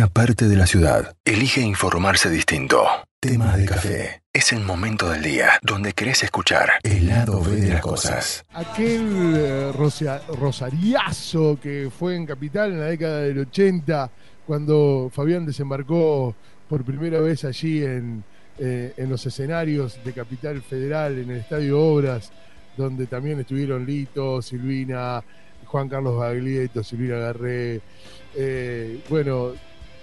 una parte de la ciudad elige informarse distinto. Temas de café. Es el momento del día donde querés escuchar el lado B de las cosas. Aquel eh, rosariazo que fue en Capital en la década del 80, cuando Fabián desembarcó por primera vez allí en, eh, en los escenarios de Capital Federal, en el Estadio Obras, donde también estuvieron Lito, Silvina, Juan Carlos Baglietto, Silvina Garré, eh, bueno,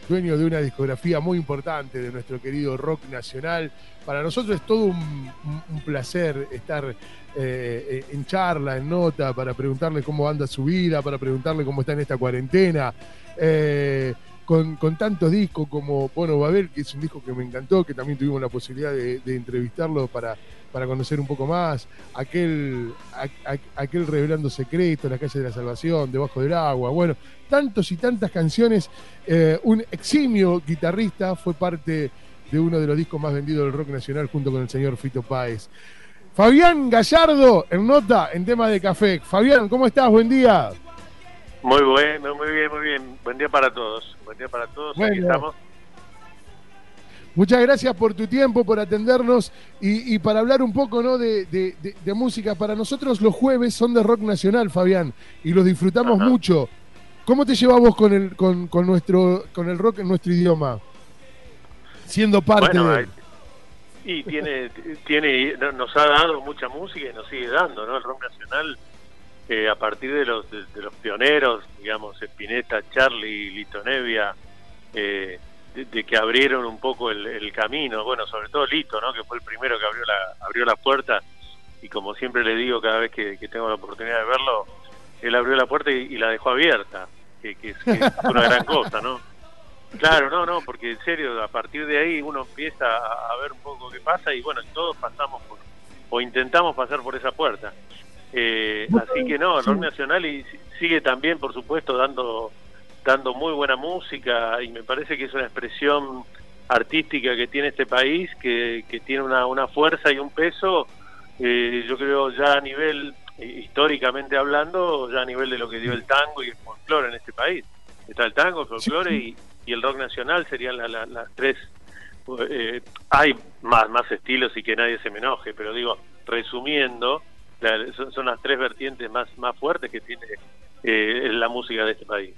dueño de una discografía muy importante de nuestro querido rock nacional. Para nosotros es todo un, placer estar eh, en charla, en nota, para preguntarle cómo anda su vida, para preguntarle cómo está en esta cuarentena. Eh, con, con tantos discos como Bueno Babel, que es un disco que me encantó, que también tuvimos la posibilidad de, de entrevistarlo para, para conocer un poco más. Aquel, a- a- aquel Revelando Secretos, La Calle de la Salvación, Debajo del Agua. Bueno, tantos y tantas canciones. Eh, un eximio guitarrista fue parte de uno de los discos más vendidos del rock nacional junto con el señor Fito Páez. Fabián Gallardo en nota en tema de café. Fabián, ¿cómo estás? Buen día. Muy bueno, muy bien, muy bien. Buen día para todos. Buen día para todos. Aquí Bueno. estamos. Muchas gracias por tu tiempo, por atendernos y, y para hablar un poco ¿no? de, de- de- de música. Para nosotros los jueves son de rock nacional, Fabián, y los disfrutamos Ajá. mucho. ¿Cómo te llevas vos con el, con, con nuestro, con el rock en nuestro idioma? Siendo parte Bueno, de... hay- y tiene, tiene, no- nos ha dado mucha música y nos sigue dando, ¿no? El rock nacional, eh, a partir de los, de, de los pioneros, digamos, Spinetta, Charlie, Lito Nevia, eh, de, de que abrieron un poco el, el camino, bueno, sobre todo Lito, ¿no? Que fue el primero que abrió la, abrió la puerta y como siempre le digo cada vez que, que tengo la oportunidad de verlo, él abrió la puerta y, y la dejó abierta, que, que es, que es una gran cosa, ¿no? Claro, no, no, porque en serio, a partir de ahí uno empieza a, a ver un poco qué pasa y bueno, todos pasamos por, o intentamos pasar por esa puerta. Eh, así que no, el nacional y si- sigue también, por supuesto, dando dando muy buena música y me parece que es una expresión artística que tiene este país que, que tiene una, una fuerza y un peso, eh, yo creo ya a nivel, eh, históricamente hablando, ya a nivel de lo que dio el tango y el folclore en este país. Está el tango, el folclore y, y el rock nacional serían la- la- las tres. eh, hay más, más estilos y que nadie se me enoje, pero digo, resumiendo, la- son, son las tres vertientes más, más fuertes que tiene eh, la música de este país.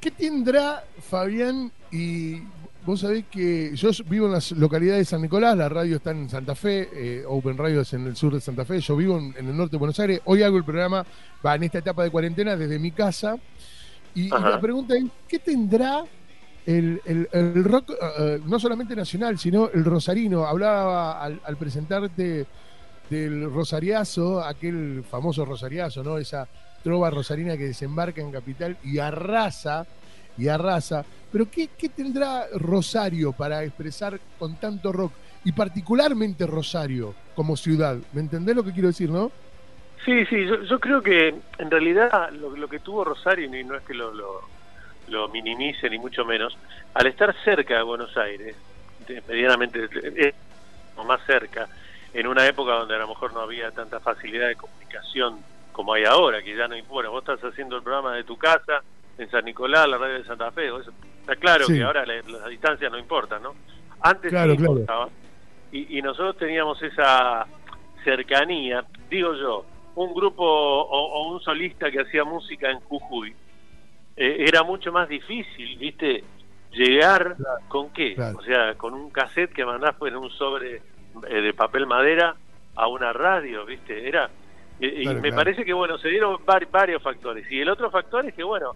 ¿Qué tendrá Fabián? Y vos sabés que yo vivo en las localidades de San Nicolás, la radio está en Santa Fe, eh, Open Radio es en el sur de Santa Fe, yo vivo en, en el norte de Buenos Aires, hoy hago el programa, va en esta etapa de cuarentena desde mi casa, y, la pregunta es, ¿qué tendrá el, el- el rock, eh, no solamente nacional, sino el rosarino? Hablaba al, al presentarte del rosariazo, aquel famoso rosariazo, ¿no? Esa trova rosarina que desembarca en Capital y arrasa, y arrasa. Pero ¿qué, qué tendrá Rosario para expresar con tanto rock? Y particularmente Rosario como ciudad. ¿Me entendés lo que quiero decir, no? Sí, sí, yo, creo que en realidad lo, lo que tuvo Rosario, y no es que lo, lo, minimice ni mucho menos, al estar cerca de Buenos Aires, medianamente o más cerca, en una época donde a lo mejor no había tanta facilidad de comunicación como hay ahora, que ya no bueno, vos estás haciendo el programa de tu casa en San Nicolás, la radio de Santa Fe, eso- está claro Sí. que ahora la- las distancias no importan, ¿no? Antes Claro, sí claro. importaba. Y, y nosotros teníamos esa cercanía, digo yo, un grupo o, o un solista que hacía música en Jujuy, eh, era mucho más difícil, ¿viste? Llegar con qué? O sea, con un cassette que mandás pues, en un sobre eh, de papel madera a una radio, ¿viste? Era y Claro, me claro. parece que bueno, se dieron var- varios factores. Y el otro factor es que bueno,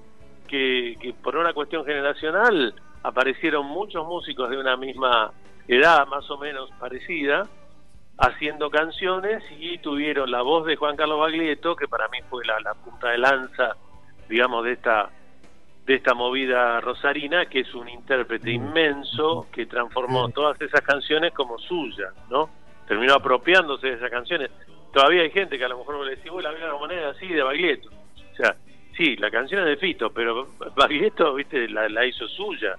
que, que por una cuestión generacional aparecieron muchos músicos de una misma edad, más o menos parecida, haciendo canciones y tuvieron la voz de Juan Carlos Baglietto, que para mí fue la, la punta de lanza, digamos, de esta de esta movida rosarina, que es un intérprete inmenso que transformó todas esas canciones como suyas, ¿no? Terminó apropiándose de esas canciones. Todavía hay gente que a lo mejor le decís, "Uy, la vida de la moneda así de Baglietto. O sea, sí, la canción es de Fito, pero Baglietto, viste, la, la hizo suya.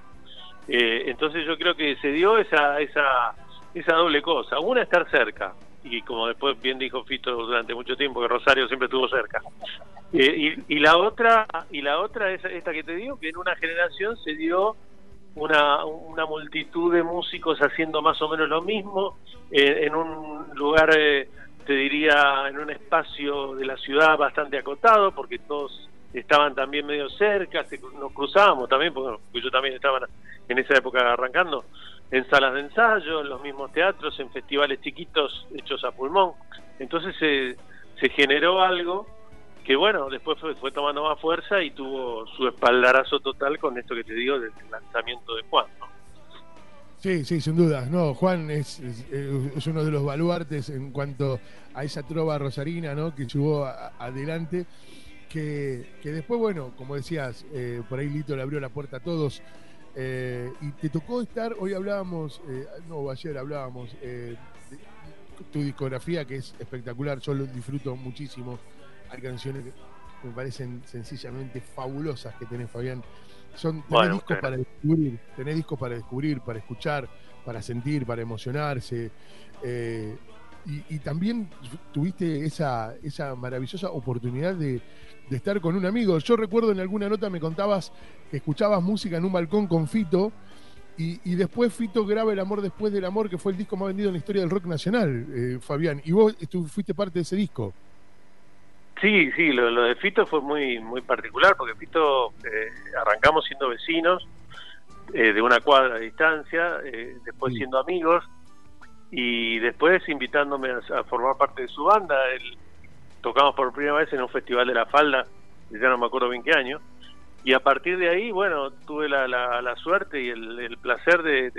Eh, entonces yo creo que se dio esa, esa, esa doble cosa. Una, estar cerca. y como después bien dijo Fito durante mucho tiempo que Rosario siempre estuvo cerca. Eh, y, la otra y la otra es esta que te digo que en una generación se dio una, una multitud de músicos haciendo más o menos lo mismo eh, en un lugar eh, te diría en un espacio de la ciudad bastante acotado porque todos estaban también medio cerca, nos cruzábamos también, porque yo también estaba en esa época arrancando, en salas de ensayo, en los mismos teatros, en festivales chiquitos hechos a pulmón. Entonces se, se generó algo que bueno, después fue, tomando más fuerza y tuvo su espaldarazo total con esto que te digo del lanzamiento de Juan. Sí, sí, sin duda. No, Juan es, es, uno de los baluartes en cuanto a esa trova rosarina ¿no? que llevó adelante. Que, que, después, bueno, como decías, eh, por ahí Lito le abrió la puerta a todos. Eh, y te tocó estar, hoy hablábamos, eh, no, ayer hablábamos, de tu discografía que es espectacular, yo lo disfruto muchísimo. Hay canciones que me parecen sencillamente fabulosas que tenés, Fabián. Son, tenés discos para descubrir, tenés discos para descubrir, para escuchar, para sentir, para emocionarse. Eh, y, también tuviste esa, esa maravillosa oportunidad de, estar con un amigo. Yo recuerdo en alguna nota me contabas que escuchabas música en un balcón con Fito y, después Fito graba El amor después del amor, que fue el disco más vendido en la historia del rock nacional, eh, Fabián. Y vos fuiste parte de ese disco. Sí, sí, lo, de Fito fue muy muy particular porque Fito eh, arrancamos siendo vecinos eh, de una cuadra de distancia, eh, después siendo amigos y después invitándome a, formar parte de su banda. tocamos por primera vez en un festival de la falda, ya no me acuerdo bien qué año, y a partir de ahí, bueno, tuve la, la, suerte y el, placer de,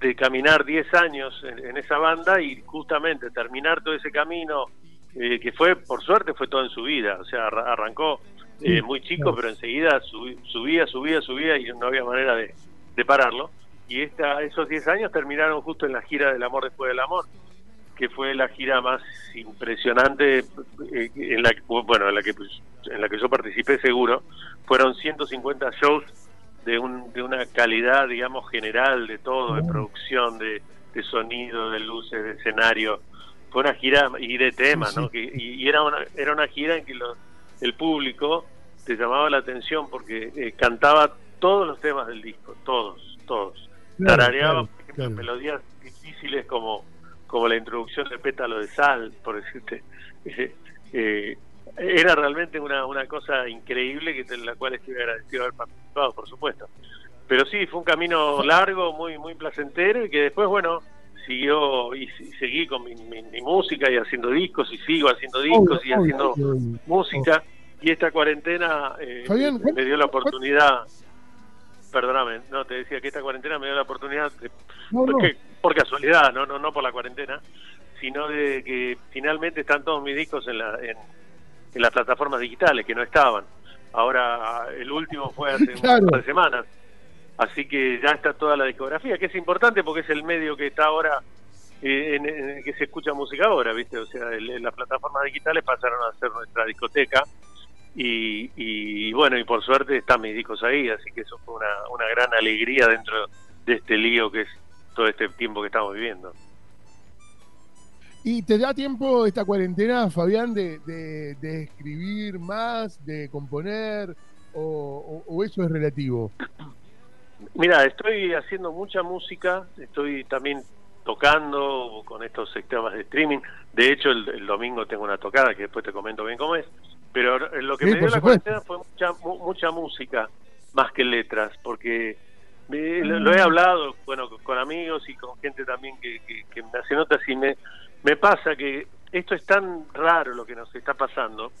de, caminar 10 años en esa banda y justamente terminar todo ese camino eh, que fue, por suerte, fue todo en su vida. O sea, arrancó eh, muy chico, pero enseguida subía, subía, subía y no había manera de, pararlo. Y esta, esos 10 años terminaron justo en la gira del amor después del amor, que fue la gira más impresionante eh, en la bueno, en la que en la que yo participé seguro. Fueron 150 shows de, un, de una calidad, digamos, general de todo, de producción, de, de sonido, de luces, de escenario fue una gira y de temas, ¿no? y, era una era una gira en que el público te llamaba la atención porque eh, cantaba todos los temas del disco, todos, todos. Tarareaba, melodías difíciles como como la introducción de Pétalo de Sal, por decirte. Eh, era realmente una, una cosa increíble que en la cual estoy agradecido de haber participado, por supuesto. Pero sí, fue un camino largo, muy muy placentero y que después, bueno, siguió y, seguí con mi, música y haciendo discos y sigo haciendo discos y haciendo música. Y esta cuarentena eh, me dio la oportunidad perdóname no te decía que esta cuarentena me dio la oportunidad por casualidad no no no por la cuarentena sino de que finalmente están todos mis discos en, la, en, las plataformas digitales que no estaban. Ahora el último fue hace un par de semanas Así que ya está toda la discografía, que es importante porque es el medio que está ahora eh, en, el que se escucha música ahora, ¿viste? O sea, las plataformas digitales pasaron a ser nuestra discoteca y, bueno, y por suerte están mis discos ahí, así que eso fue una, una gran alegría dentro de este lío que es todo este tiempo que estamos viviendo. ¿Y te da tiempo esta cuarentena, Fabián, de, de, escribir más, de componer, o eso es relativo? Mira, estoy haciendo mucha música, estoy también tocando con estos sistemas de streaming. De hecho, el, domingo tengo una tocada que después te comento bien cómo es. Pero lo que me dio la cuarentena fue mucha, mucha música más que letras, porque lo, he hablado bueno con, amigos y con gente también que, que, me hace notas y me, me pasa que esto es tan raro lo que nos está pasando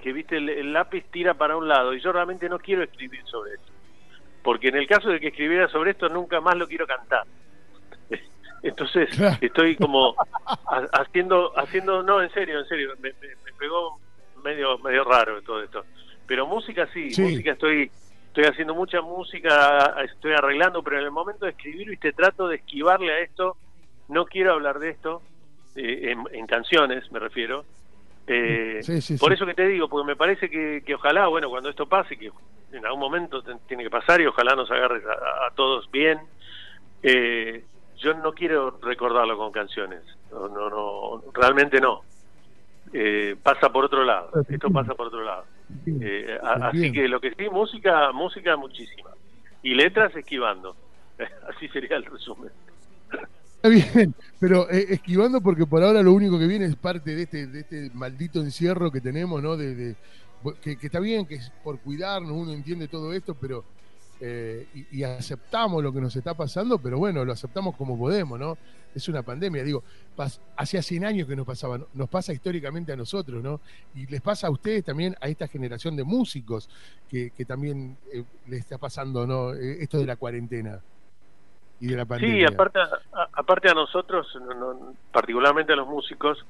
que viste el lápiz tira para un lado y yo realmente no quiero escribir sobre eso porque en el caso de que escribiera sobre esto nunca más lo quiero cantar. Entonces estoy como haciendo, haciendo, no, en serio, en serio, me, pegó medio, medio raro todo esto. Pero música sí, música estoy, estoy haciendo mucha música, estoy arreglando, pero en el momento de escribir, viste, trato de esquivarle a esto, no quiero hablar de esto, eh, en, canciones me refiero, eh, por eso que te digo, porque me parece que, que, ojalá, bueno, cuando esto pase, que en algún momento tiene que pasar y ojalá nos agarre a, todos bien, eh, yo no quiero recordarlo con canciones. no, no, no realmente no. Eh, pasa por otro lado, esto pasa por otro lado. Eh, así que lo que sí, música, música muchísima. Y letras esquivando. así sería el resumen. Está bien, pero eh, esquivando porque por ahora lo único que viene es parte de este, de este maldito encierro que tenemos, ¿no? De, que, está bien, que es por cuidarnos, uno entiende todo esto, pero eh, y, aceptamos lo que nos está pasando, pero bueno, lo aceptamos como podemos, ¿no? Es una pandemia, digo, hacía 100 años que nos pasaba, nos pasa históricamente a nosotros, ¿no? Y les pasa a ustedes también, a esta generación de músicos, que, también eh, les está pasando, ¿no? esto de la cuarentena. Sí, aparte a, aparte a nosotros, particularmente a los músicos,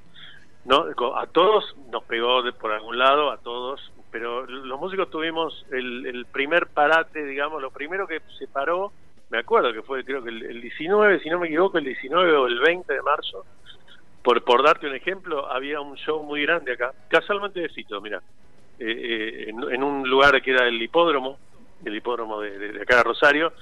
no a todos nos pegó de, por algún lado, a todos, pero los músicos tuvimos el, primer parate, digamos, lo primero que se paró, me acuerdo que fue creo que el, 19, si no me equivoco, el 19 o el 20 de marzo, por, por darte un ejemplo, había un show muy grande acá, casualmente de Cito, mira, eh, eh, en, un lugar que era el hipódromo, el hipódromo de, de acá de Rosario,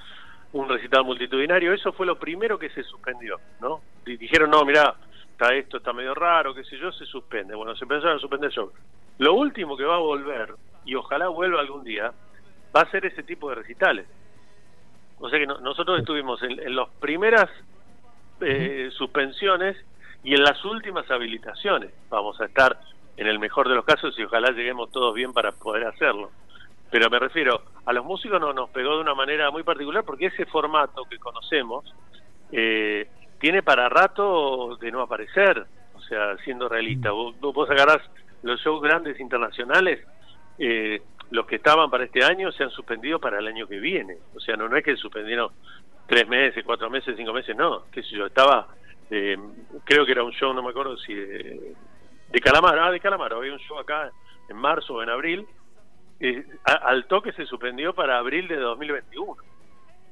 un recital multitudinario. Eso fue lo primero que se suspendió, ¿no? Dijeron, no, mira, está esto está medio raro, qué sé yo, se suspende. Bueno, se empezaron a suspender shows. Lo último que va a volver, y ojalá vuelva algún día, va a ser ese tipo de recitales. O sea que nosotros estuvimos en, las primeras eh, suspensiones y en las últimas habilitaciones. Vamos a estar en el mejor de los casos y ojalá lleguemos todos bien para poder hacerlo. Pero me refiero, a los músicos no, nos pegó de una manera muy particular porque ese formato que conocemos eh, tiene para rato de no aparecer, o sea, siendo realista. Vos, vos agarrás los shows grandes internacionales, eh, los que estaban para este año se han suspendido para el año que viene. O sea, no, no es que suspendieron tres meses, cuatro meses, cinco meses, no. Qué sé yo, estaba, eh, creo que era un show, no me acuerdo si de, de Calamaro, ah, de Calamaro, había un show acá en marzo o en abril, eh, al toque se suspendió para abril de 2021.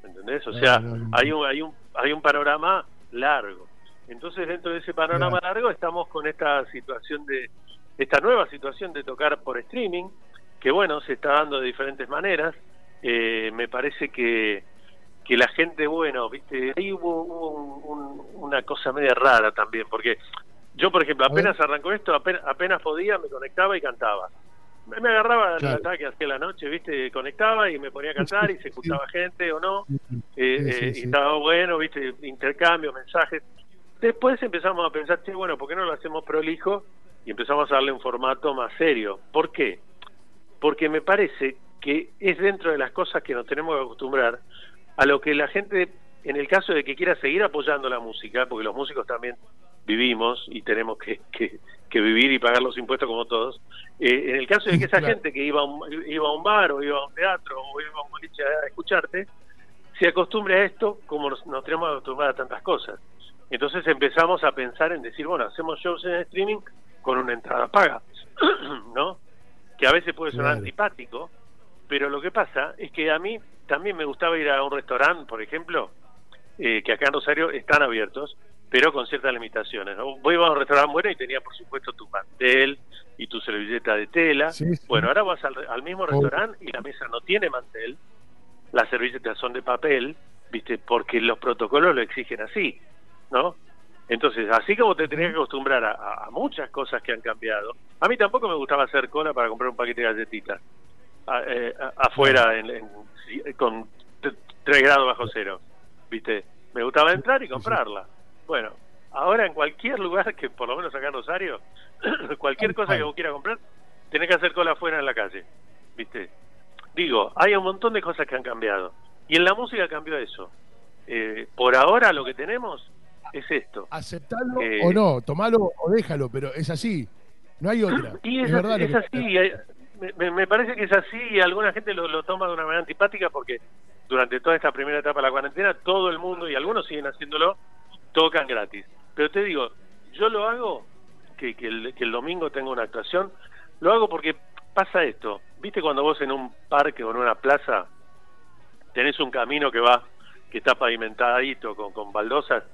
¿Entendés? O sea, hay un, hay un, hay un panorama largo. Entonces, dentro de ese panorama largo, estamos con esta situación de, esta nueva situación de tocar por streaming, que bueno, se está dando de diferentes maneras. Eh, me parece que, que la gente, bueno, viste, ahí hubo, una cosa media rara también, porque yo, por ejemplo, apenas arrancó esto, apenas podía, me conectaba y cantaba me agarraba el ataque hacia la noche, viste, conectaba y me ponía a cantar y se escuchaba gente o no, eh, eh, y estaba bueno, viste, intercambio, mensajes. Después empezamos a pensar, che, bueno, ¿por qué no lo hacemos prolijo? Y empezamos a darle un formato más serio. ¿Por qué? Porque me parece que es dentro de las cosas que nos tenemos que acostumbrar a lo que la gente, en el caso de que quiera seguir apoyando la música, porque los músicos también vivimos y tenemos que, que, vivir y pagar los impuestos como todos. Eh, en el caso de que esa gente que iba a, un, iba a un bar o iba a un teatro o iba a un boliche a escucharte, se acostumbre a esto como nos, tenemos acostumbrados a tantas cosas. Entonces empezamos a pensar en decir, bueno, hacemos shows en streaming con una entrada paga, ¿no? Que a veces puede sonar antipático, pero lo que pasa es que a mí también me gustaba ir a un restaurante, por ejemplo, eh, que acá en Rosario están abiertos, pero con ciertas limitaciones. ¿no? Voy a un restaurante bueno y tenía, por supuesto, tu mantel y tu servilleta de tela. Bueno, ahora vas al, mismo restaurante y la mesa no tiene mantel, las servilletas son de papel, ¿viste? Porque los protocolos lo exigen así, ¿no? Entonces, así como te tenías que acostumbrar a, muchas cosas que han cambiado, a mí tampoco me gustaba hacer cola para comprar un paquete de galletitas eh, afuera con 3 grados bajo cero, ¿viste? Me gustaba entrar y comprarla. Bueno, ahora en cualquier lugar, que por lo menos acá en Rosario, cualquier cosa que vos quieras comprar, tenés que hacer cola afuera en la calle. ¿Viste? Digo, hay un montón de cosas que han cambiado. Y en la música cambió eso. Eh, por ahora lo que tenemos es esto. Aceptarlo eh, o no, tomalo o déjalo, pero es así. No hay otra. Y es, verdad es así. Me, parece que es así y alguna gente lo, lo toma de una manera antipática porque durante toda esta primera etapa de la cuarentena todo el mundo, y algunos siguen haciéndolo, tocan gratis. Pero te digo, yo lo hago, que, que, el, que el domingo tengo una actuación, lo hago porque pasa esto. ¿Viste cuando vos en un parque o en una plaza tenés un camino que va, que está pavimentadito con, con baldosas,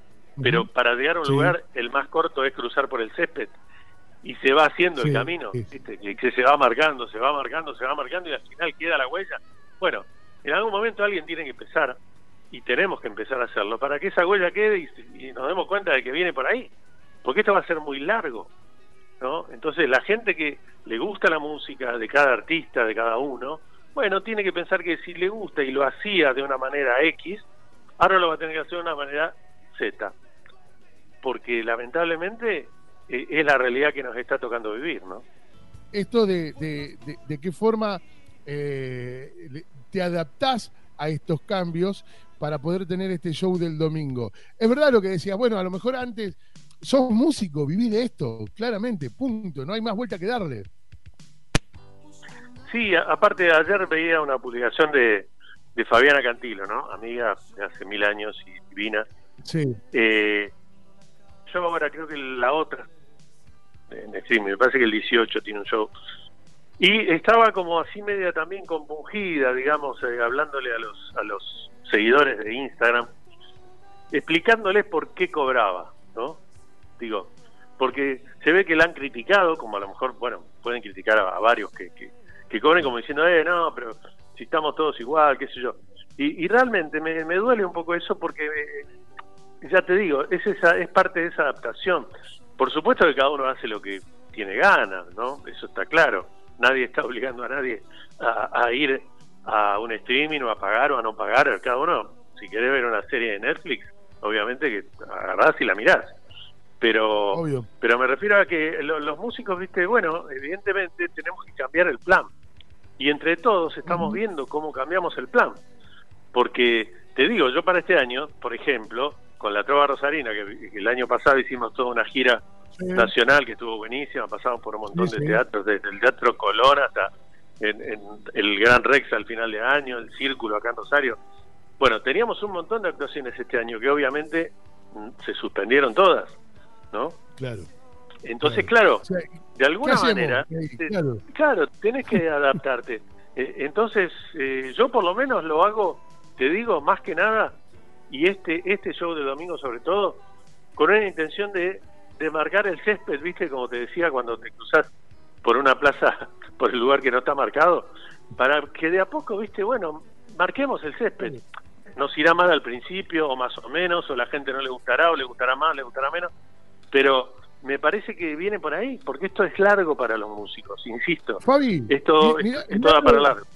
pero para llegar a un lugar el más corto es cruzar por el césped y se va haciendo el camino, ¿viste? que se va marcando, se va marcando, se va marcando y al final queda la huella. Bueno, en algún momento alguien tiene que empezar y tenemos que empezar a hacerlo para que esa huella quede y, nos demos cuenta de que viene por ahí. porque esto va a ser muy largo, ¿no? Entonces la gente que le gusta la música de cada artista, de cada uno, bueno, tiene que pensar que si le gusta y lo hacía de una manera X, ahora lo va a tener que hacer de una manera Z. Porque lamentablemente eh, es la realidad que nos está tocando vivir, ¿no? Esto de, de, de, qué forma eh, te adaptás a estos cambios para poder tener este show del domingo. Es verdad lo que decías, bueno, a lo mejor antes sos músico, viví de esto, claramente, punto, no hay más vuelta que darle. Sí, aparte ayer veía una publicación de, de Fabiana Cantilo, ¿no? Amiga de hace mil años y divina. Sí. Eh, yo ahora creo que la otra, en me parece que el 18 tiene un show. Y estaba como así media también compungida, digamos, eh, hablándole a los, a los seguidores de Instagram, explicándoles por qué cobraba, ¿no? Digo, porque se ve que la han criticado, como a lo mejor, bueno, pueden criticar a, varios que, que, que, cobren como diciendo, eh, no, pero si estamos todos igual, qué sé yo. Y, realmente me, me, duele un poco eso porque, eh, ya te digo, es, esa, es parte de esa adaptación. Por supuesto que cada uno hace lo que tiene ganas, ¿no? Eso está claro. Nadie está obligando a nadie a, ir a un streaming o a pagar o a no pagar. Cada uno, si quiere ver una serie de Netflix, obviamente que agarrás y la mirás. Pero, pero me refiero a que los músicos, viste, bueno, evidentemente tenemos que cambiar el plan y entre todos estamos viendo cómo cambiamos el plan. Porque te digo, yo para este año, por ejemplo, con la Trova Rosarina, que, el año pasado hicimos toda una gira nacional que estuvo buenísima, pasamos por un montón de teatros, desde el Teatro Colón hasta en, el Gran Rex al final de año, el Círculo acá en Rosario. Bueno, teníamos un montón de actuaciones este año que obviamente mm, se suspendieron todas, ¿no? Claro. Entonces, claro, de alguna manera, claro. tenés que adaptarte. Eh, entonces, eh, yo por lo menos lo hago, te digo, más que nada, y este, este show de domingo sobre todo, con una intención de, de marcar el césped, viste, como te decía, cuando te cruzas por una plaza, por el lugar que no está marcado, para que de a poco, viste, bueno, marquemos el césped. Nos irá mal al principio, o más o menos, o la gente no le gustará, o le gustará más, le gustará menos, pero me parece que viene por ahí, porque esto es largo para los músicos, insisto. Fabi, esto, esto para largo.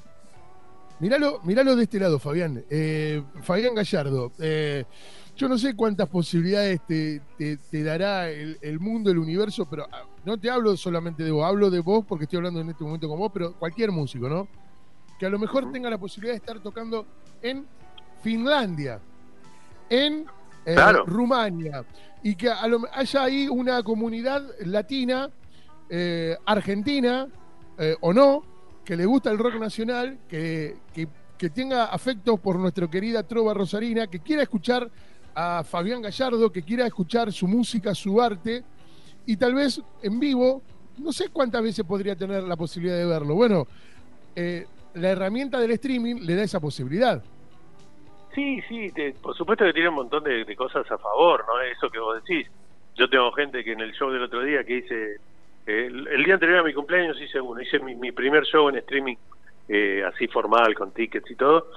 Míralo, míralo de este lado, Fabián. Eh, Fabián Gallardo, eh, yo no sé cuántas posibilidades te, te, dará el, mundo, el universo, pero ah, no te hablo solamente de vos, hablo de vos porque estoy hablando en este momento con vos, pero cualquier músico, ¿no? Que a lo mejor tenga la posibilidad de estar tocando en Finlandia, en eh, Rumania, y que haya ahí una comunidad latina, eh, argentina eh, o no, que le gusta el rock nacional, que, que, tenga afectos por nuestra querida Trova Rosarina, que quiera escuchar a Fabián Gallardo, que quiera escuchar su música, su arte, y tal vez en vivo, no sé cuántas veces podría tener la posibilidad de verlo. Bueno, eh, la herramienta del streaming le da esa posibilidad. Sí, sí, por supuesto que tiene un montón de, cosas a favor, ¿no? Eso que vos decís. Yo tengo gente que en el show del otro día que hice, el, día anterior a mi cumpleaños hice uno, hice mi, primer show en streaming eh, así formal, con tickets y todo,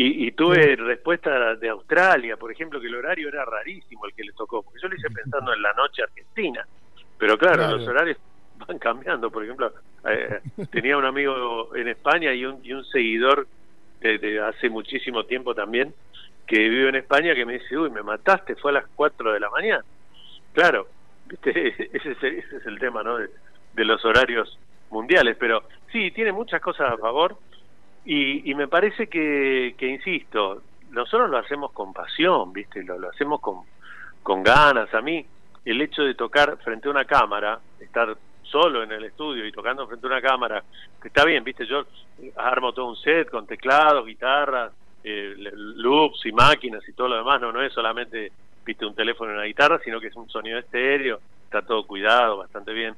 y, tuve respuesta de Australia, por ejemplo, que el horario era rarísimo el que le tocó, porque yo lo hice pensando en la noche argentina, pero claro, los horarios van cambiando, por ejemplo, eh, tenía un amigo en España y un, y un seguidor de, hace muchísimo tiempo también, que vive en España, que me dice, uy, me mataste, fue a las 4 de la mañana. Claro, ese, es, ese es el tema, ¿no? De, los horarios mundiales, pero sí, tiene muchas cosas a favor y, y me parece que, que, insisto, nosotros lo hacemos con pasión, ¿viste? Lo, lo hacemos con, con ganas. A mí, el hecho de tocar frente a una cámara, estar solo en el estudio y tocando frente a una cámara, que está bien, viste, yo armo todo un set con teclados, guitarras, eh, loops y máquinas y todo lo demás, no, no es solamente, viste, un teléfono y una guitarra, sino que es un sonido estéreo, está todo cuidado, bastante bien.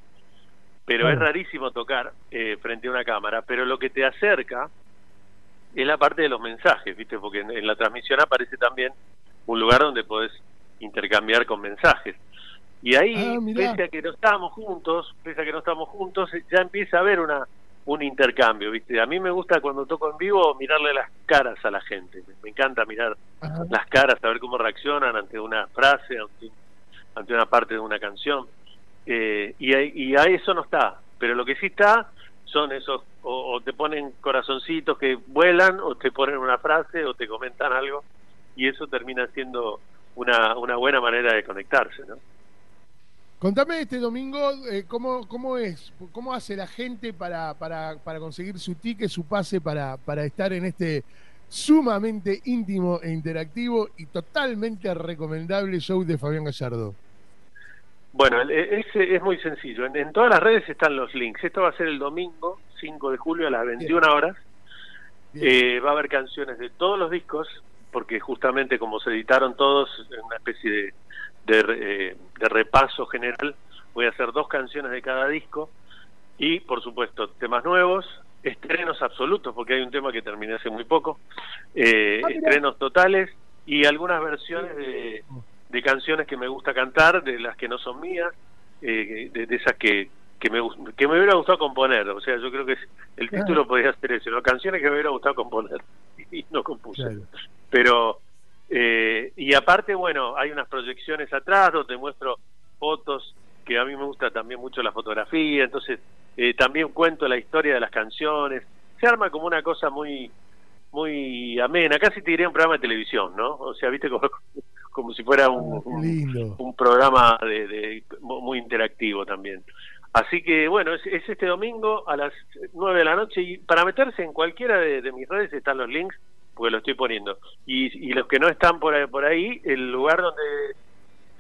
Pero es rarísimo tocar eh, frente a una cámara, pero lo que te acerca es la parte de los mensajes, viste, porque en la transmisión aparece también un lugar donde podés intercambiar con mensajes. Y ahí, ah, pese a que no estamos juntos, pese a que no estamos juntos, ya empieza a haber una un intercambio, ¿viste? A mí me gusta cuando toco en vivo mirarle las caras a la gente. Me, encanta mirar las caras, saber cómo reaccionan ante una frase, ante ante una parte de una canción. Eh, y, y a eso no está. Pero lo que sí está son esos, o, te ponen corazoncitos que vuelan, o te ponen una frase, o te comentan algo, y eso termina siendo una, una buena manera de conectarse, ¿no? Contame este domingo, eh, ¿cómo, ¿cómo es? ¿Cómo hace la gente para, para, para conseguir su ticket, su pase, para, para estar en este sumamente íntimo e interactivo y totalmente recomendable show de Fabián Gallardo? Bueno, es, es muy sencillo. En, todas las redes están los links. Esto va a ser el domingo 5 de julio a las 21 horas. Eh, va a haber canciones de todos los discos, porque justamente como se editaron todos en una especie de, de, eh, de repaso general, voy a hacer dos canciones de cada disco. Y, por supuesto, temas nuevos, estrenos absolutos, porque hay un tema que terminé hace muy poco, eh, ah, estrenos totales y algunas versiones de de canciones que me gusta cantar, de las que no son mías, eh, de, esas que, que, me, que me hubiera gustado componer. O sea, yo creo que el título podría ser eso, ¿no? canciones que me hubiera gustado componer y no compuse. Pero, eh, y aparte, bueno, hay unas proyecciones atrás donde muestro fotos que a mí me gusta también mucho la fotografía, entonces eh, también cuento la historia de las canciones. Se arma como una cosa muy muy amena, casi te diría un programa de televisión, ¿no? O sea, viste como, como si fuera un, ah, un, programa de, muy interactivo también. Así que bueno, es, este domingo a las 9 de la noche y para meterse en cualquiera de, mis redes están los links, porque lo estoy poniendo. Y, y los que no están por ahí, por ahí, el lugar donde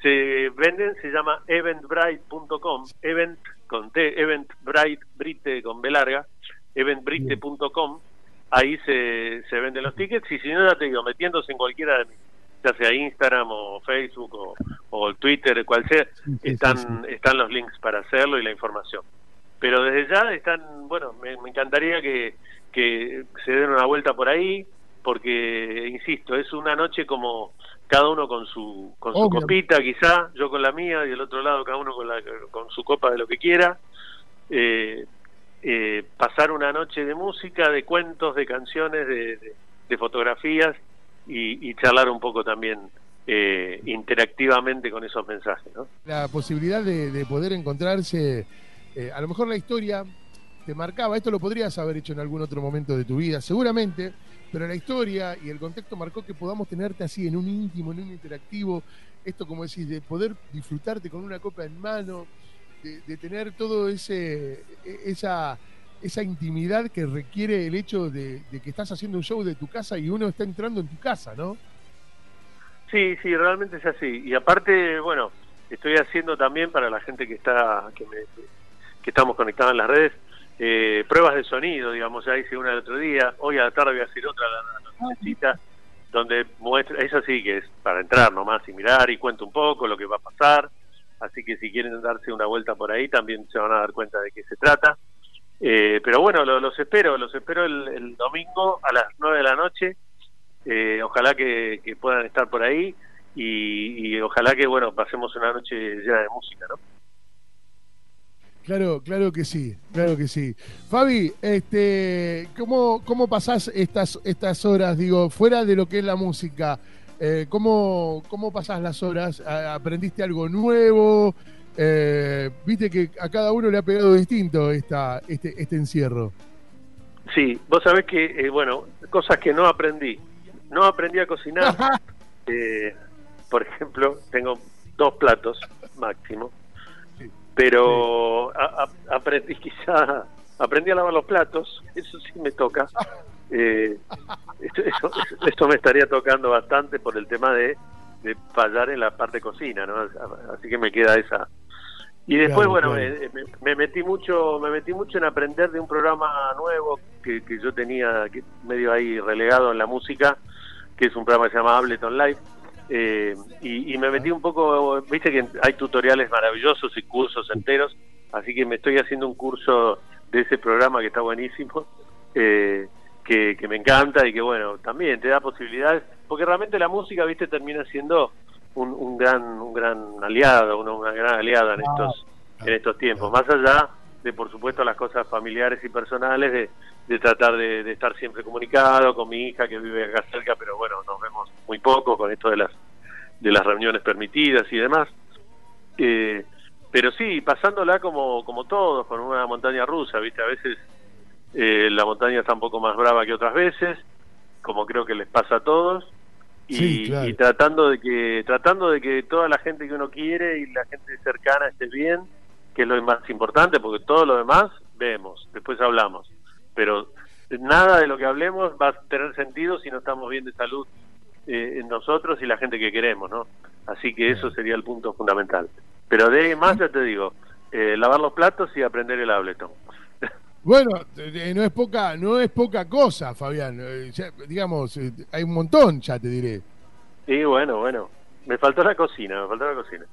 se venden se llama eventbrite.com, event con T, eventbrite, brite con B larga, eventbrite.com, ahí se, se venden los tickets y si no, ya te digo, metiéndose en cualquiera de mis ya sea Instagram o Facebook o, o Twitter, cual sea, están, están los links para hacerlo y la información. Pero desde ya están, bueno, me, encantaría que, que se den una vuelta por ahí, porque, insisto, es una noche como cada uno con su con su copita quizá, yo con la mía y del otro lado cada uno con, la, con su copa de lo que quiera. Eh, eh, pasar una noche de música, de cuentos, de canciones, de, de fotografías y, charlar un poco también eh, interactivamente con esos mensajes. ¿no? La posibilidad de, poder encontrarse, eh, a lo mejor la historia te marcaba, esto lo podrías haber hecho en algún otro momento de tu vida, seguramente, pero la historia y el contexto marcó que podamos tenerte así en un íntimo, en un interactivo, esto como decís, de poder disfrutarte con una copa en mano, de, de tener todo ese e, esa esa intimidad que requiere el hecho de, que estás haciendo un show de tu casa y uno está entrando en tu casa, ¿no? Sí, sí, realmente es así. Y aparte, bueno, estoy haciendo también para la gente que está, que, me, que estamos conectados en las redes, eh, pruebas de sonido, digamos, ya hice una el otro día, hoy a la tarde voy a hacer otra la, la donde muestra, esa sí que es para entrar nomás y mirar y cuento un poco lo que va a pasar, así que si quieren darse una vuelta por ahí también se van a dar cuenta de qué se trata. Eh, pero bueno, los espero, los espero el, domingo a las 9 de la noche. Eh, ojalá que, puedan estar por ahí y, ojalá que, bueno, pasemos una noche llena de música, ¿no? Claro, claro que sí, claro que sí. Fabi, este, ¿cómo, cómo pasás estas, estas horas, digo, fuera de lo que es la música? Eh, ¿cómo, ¿Cómo pasás las horas? ¿Aprendiste algo nuevo? Eh, viste que a cada uno le ha pegado distinto esta, este, este encierro. Sí, vos sabés que, eh, bueno, cosas que no aprendí. No aprendí a cocinar. Eh, por ejemplo, tengo dos platos máximo. Pero aprendí quizá, aprendí a lavar los platos, eso sí me toca. esto, esto, me estaría tocando bastante por el tema de, de fallar en la parte cocina, ¿no? Así que me queda esa, y después, bueno, Me, metí mucho me metí mucho en aprender de un programa nuevo que, que yo tenía medio ahí relegado en la música, que es un programa que se llama Ableton Live. Eh, y, me metí un poco, viste que hay tutoriales maravillosos y cursos enteros, así que me estoy haciendo un curso de ese programa que está buenísimo, eh, que, que me encanta y que bueno, también te da posibilidades, porque realmente la música, viste, termina siendo un, un gran un gran aliado, una, gran aliada en estos en estos tiempos, más allá de por supuesto las cosas familiares y personales de, de tratar de, estar siempre comunicado con mi hija que vive acá cerca, pero bueno, nos vemos muy poco con esto de las de las reuniones permitidas y demás. Eh, pero sí, pasándola como, como todos, con una montaña rusa, ¿viste? A veces eh, la montaña está un poco más brava que otras veces, como creo que les pasa a todos. Y, Sí, claro. y tratando de que tratando de que toda la gente que uno quiere y la gente cercana esté bien, que es lo más importante, porque todo lo demás vemos, después hablamos. Pero nada de lo que hablemos va a tener sentido si no estamos bien de salud eh, en nosotros y la gente que queremos, ¿no? Así que eso sería el punto fundamental. Pero de más, ya te digo, eh, lavar los platos y aprender el Ableton. Bueno, no es poca, no es poca cosa, Fabián. Eh, ya, digamos, eh, hay un montón, ya te diré. Y bueno, bueno, me faltó la cocina, me faltó la cocina.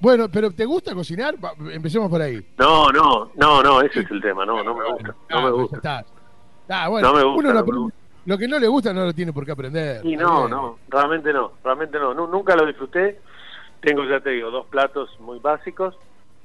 Bueno, pero ¿te gusta cocinar? Empecemos por ahí. No, no, no, no, ese es el tema, no, no me gusta, no Ah, me gusta. ya está. Bueno, No me gusta, uno no me gusta. lo que no le gusta no lo tiene por qué aprender. Y no, no, realmente no, realmente no. Nu- Nunca lo disfruté. Tengo, ya te digo, dos platos muy básicos.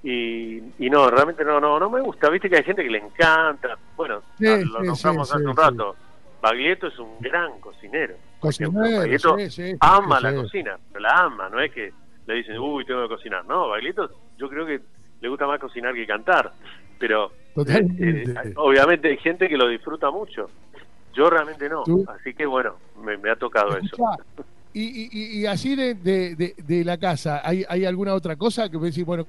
Y, y no, realmente no, no, no me gusta. Viste que hay gente que le encanta. Bueno, Sí, lo sí, nombramos sí, hace un rato. Baglietto es un gran cocinero. Cocinero, Baglietto ama la cocina, pero la ama, no es que le dicen, uy, tengo que cocinar. No, Baglietto yo creo que le gusta más cocinar que cantar. Pero eh, eh, obviamente hay gente que lo disfruta mucho. Yo realmente no. Tú- Así que bueno, me, me ha tocado eso. Escuchá, y, y, y- y así de, de, de- de la casa, ¿hay, ¿hay alguna otra cosa que vos decís, bueno,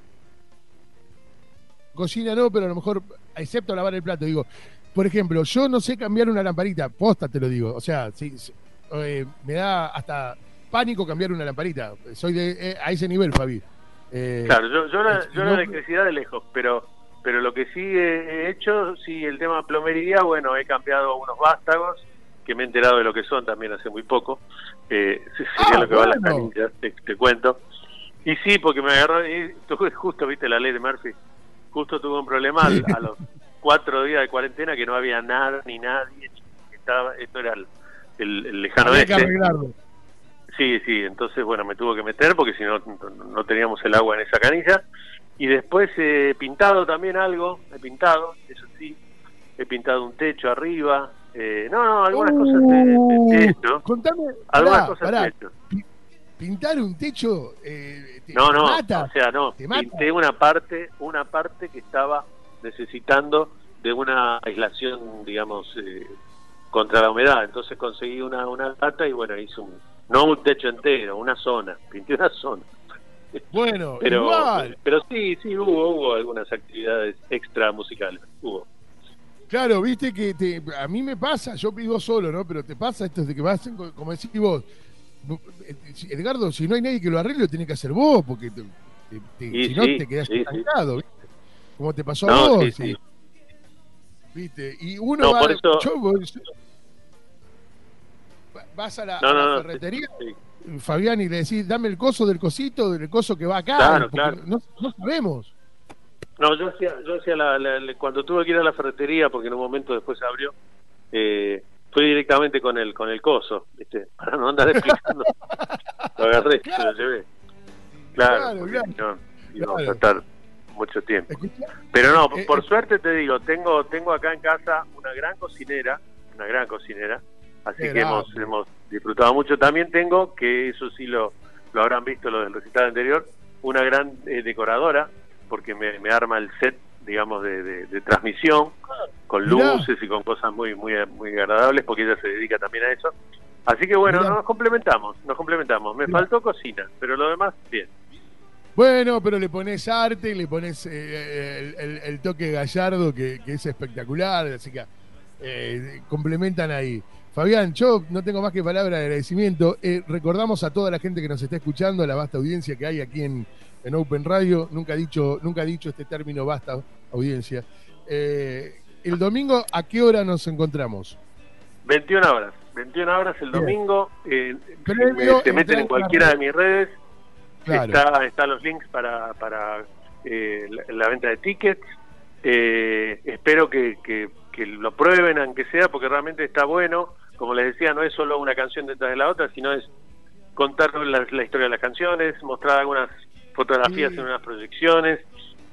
cocina no, pero a lo mejor, excepto lavar el plato, digo, por ejemplo, yo no sé cambiar una lamparita, posta te lo digo, o sea, sí, sí, eh, me da hasta pánico cambiar una lamparita, soy de eh, a ese nivel, Fabi. Eh, Claro, yo, yo, la, yo la no- electricidad de lejos, pero pero lo que sí he he hecho, sí, el tema plomería, bueno, he cambiado unos vástagos, que me he enterado de lo que son también hace muy poco, eh, se- sería Ah, lo que va a las canillas, te, te cuento. Y sí, porque me agarró, y justo, viste, la ley de Murphy, justo tuve un problema al- a los cuatro días de cuarentena que no había nada ni nadie, estaba, esto era el, el- el lejano arreglarlo. Sí, sí, entonces bueno, me tuvo que meter porque si no, no, teníamos el agua en esa canilla. Y después he pintado también algo, he pintado, eso sí, he pintado un techo arriba. Eh, no, no, algunas cosas de, de techo. Uh, Contame, Algunas pará, cosas pará, de techo. pintar un techo eh, te, No, te no, mata. o sea, no, te pinté una parte, una parte que estaba necesitando de una aislación, digamos, eh, contra la humedad. Entonces conseguí una, una lata y bueno, hice un, no un techo entero, una zona, pinté una zona. Bueno, pero igual. pero sí sí hubo hubo algunas actividades extra musicales hubo Claro, viste que te- a mí me pasa, yo vivo solo, ¿no? Pero te pasa esto de que vas, como decís vos, Edgardo, si no hay nadie que lo arregle, lo tenés que hacer vos, porque te- te- te- Y si no sí, te quedás sí, estancado, ¿viste? Como te pasó a vos. ¿viste? Y uno No, va, por eso- yo- vos- vas a la, no a la no no ferretería, Fabián, y le decís, dame el coso del cosito, del coso que va acá, Claro, claro. No, no sabemos. no yo hacía yo hacía la, la- la- cuando tuve que ir a la ferretería porque en un momento después se abrió eh, fui directamente con el con el coso ¿viste? para no andar explicando lo agarré se lo llevé claro, Claro, claro. no Claro. a estar mucho tiempo Pero no, Eh, por eh. suerte te digo, tengo tengo acá en casa una gran cocinera, una gran cocinera, así que hemos, hemos disfrutado mucho. También tengo, que eso sí lo, lo habrán visto lo del recital anterior, una gran eh, decoradora, porque me, me arma el set, digamos, de, de- de transmisión, con Mirá. luces y con cosas muy, muy, muy agradables, porque ella se dedica también a eso. Así que bueno, Mirá. nos complementamos, nos complementamos. Me Mirá. faltó cocina, pero lo demás, bien. Bueno, pero le pones arte, le pones eh, el, el- el toque gallardo que, que es espectacular, así que eh, complementan ahí. Fabián, yo no tengo más que palabra de agradecimiento. Eh, recordamos a toda la gente que nos está escuchando, a la vasta audiencia que hay aquí en, en Open Radio. Nunca he dicho, nunca he dicho este término vasta audiencia. Eh, el domingo, ¿a qué hora nos encontramos? 21 horas, 21 horas el domingo. eh, Previo, se meten en cualquiera de mis redes. Claro. Está, está los links para, para eh, la, la venta de tickets. Eh, espero que, que, que lo prueben, aunque sea, porque realmente está bueno. Como les decía, no es solo una canción detrás de la otra, sino es contar la, la historia de las canciones, mostrar algunas fotografías Sí. en unas proyecciones,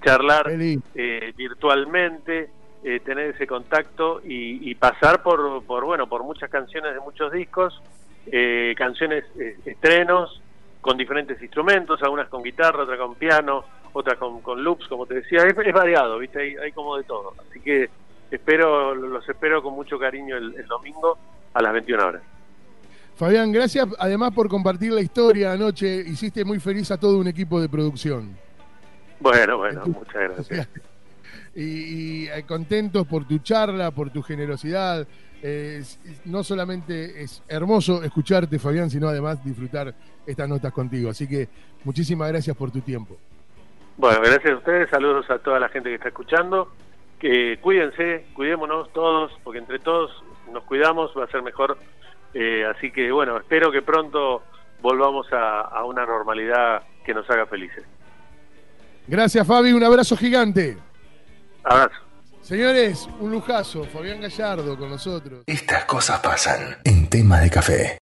charlar eh, virtualmente, eh, tener ese contacto y, y pasar por, por bueno por muchas canciones de muchos discos, eh, canciones eh, estrenos con diferentes instrumentos, algunas con guitarra, otras con piano, otras con, con loops, como te decía, es, variado, ¿viste? Hay, hay, como de todo. Así que espero los espero con mucho cariño el, el domingo a las 21 horas. Fabián, gracias además por compartir la historia anoche. Hiciste muy feliz a todo un equipo de producción. Bueno, bueno, muchas gracias. y, eh, contentos por tu charla, por tu generosidad. no solamente es hermoso escucharte, Fabián, sino además disfrutar estas notas contigo. Así que muchísimas gracias por tu tiempo. Bueno, gracias a ustedes, saludos a toda la gente que está escuchando. Que cuídense, cuidémonos todos, porque entre todos nos cuidamos, va a ser mejor eh, así que bueno, espero que pronto volvamos a, una normalidad que nos haga felices. Gracias Fabi, un abrazo gigante. Abrazo. Señores, un lujazo, Fabián Gallardo con nosotros. Estas cosas pasan en tema de café.